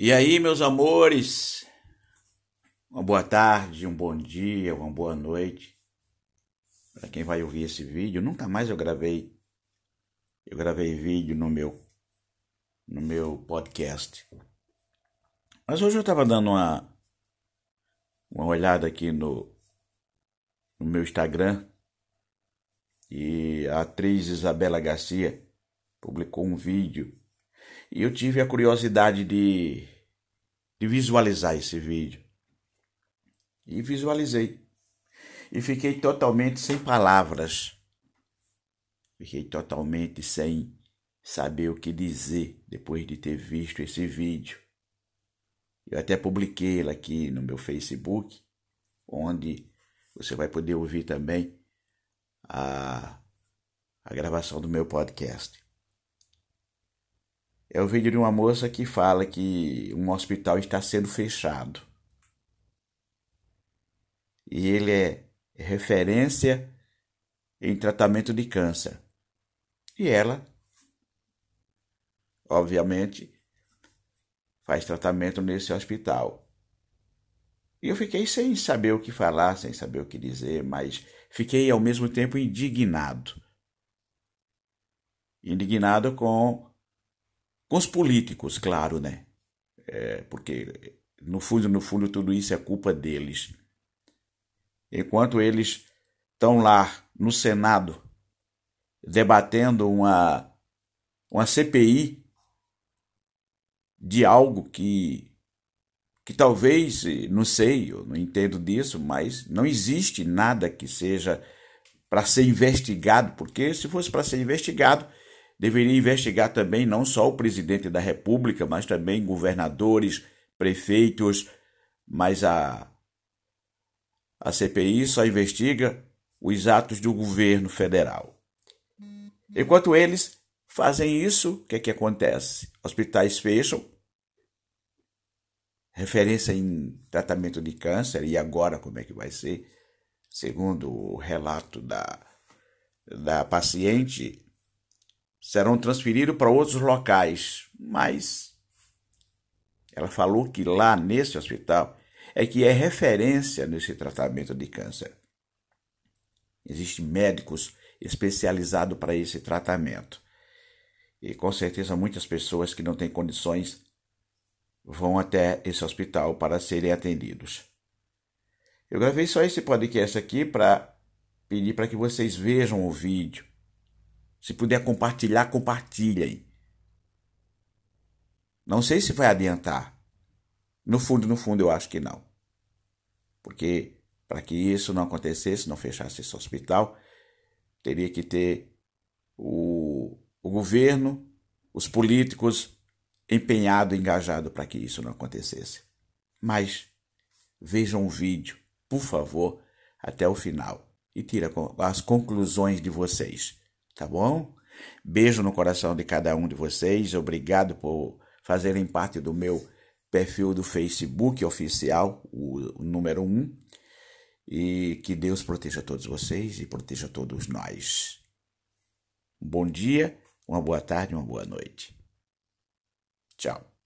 E aí, meus amores? Uma boa tarde, um bom dia, uma boa noite. Para quem vai ouvir esse vídeo, nunca mais eu gravei. Eu gravei vídeo no meu no meu podcast. Mas hoje eu estava dando uma uma olhada aqui no no meu Instagram e a atriz Isabela Garcia publicou um vídeo e eu tive a curiosidade de, de visualizar esse vídeo. E visualizei. E fiquei totalmente sem palavras. Fiquei totalmente sem saber o que dizer depois de ter visto esse vídeo. Eu até publiquei ele aqui no meu Facebook, onde você vai poder ouvir também a, a gravação do meu podcast. É o vídeo de uma moça que fala que um hospital está sendo fechado. E ele é referência em tratamento de câncer. E ela, obviamente, faz tratamento nesse hospital. E eu fiquei sem saber o que falar, sem saber o que dizer, mas fiquei ao mesmo tempo indignado. Indignado com com os políticos, claro, né? É, porque no fundo, no fundo, tudo isso é culpa deles. Enquanto eles estão lá no Senado debatendo uma, uma CPI de algo que, que talvez, não sei, eu não entendo disso, mas não existe nada que seja para ser investigado, porque se fosse para ser investigado, deveria investigar também não só o presidente da República, mas também governadores, prefeitos, mas a, a CPI só investiga os atos do governo federal. Enquanto eles fazem isso, o que, é que acontece? Hospitais fecham, referência em tratamento de câncer, e agora como é que vai ser? Segundo o relato da, da paciente, serão transferidos para outros locais, mas ela falou que lá nesse hospital é que é referência nesse tratamento de câncer. Existem médicos especializados para esse tratamento. E com certeza muitas pessoas que não têm condições vão até esse hospital para serem atendidos. Eu gravei só esse podcast aqui para pedir para que vocês vejam o vídeo se puder compartilhar, compartilhem. Não sei se vai adiantar. No fundo, no fundo, eu acho que não. Porque para que isso não acontecesse, não fechasse esse hospital, teria que ter o, o governo, os políticos empenhado, engajado para que isso não acontecesse. Mas vejam o vídeo, por favor, até o final e tira as conclusões de vocês tá bom? Beijo no coração de cada um de vocês. Obrigado por fazerem parte do meu perfil do Facebook oficial, o, número um. E que Deus proteja todos vocês e proteja todos nós. Um bom dia, uma boa tarde, uma boa noite. Tchau.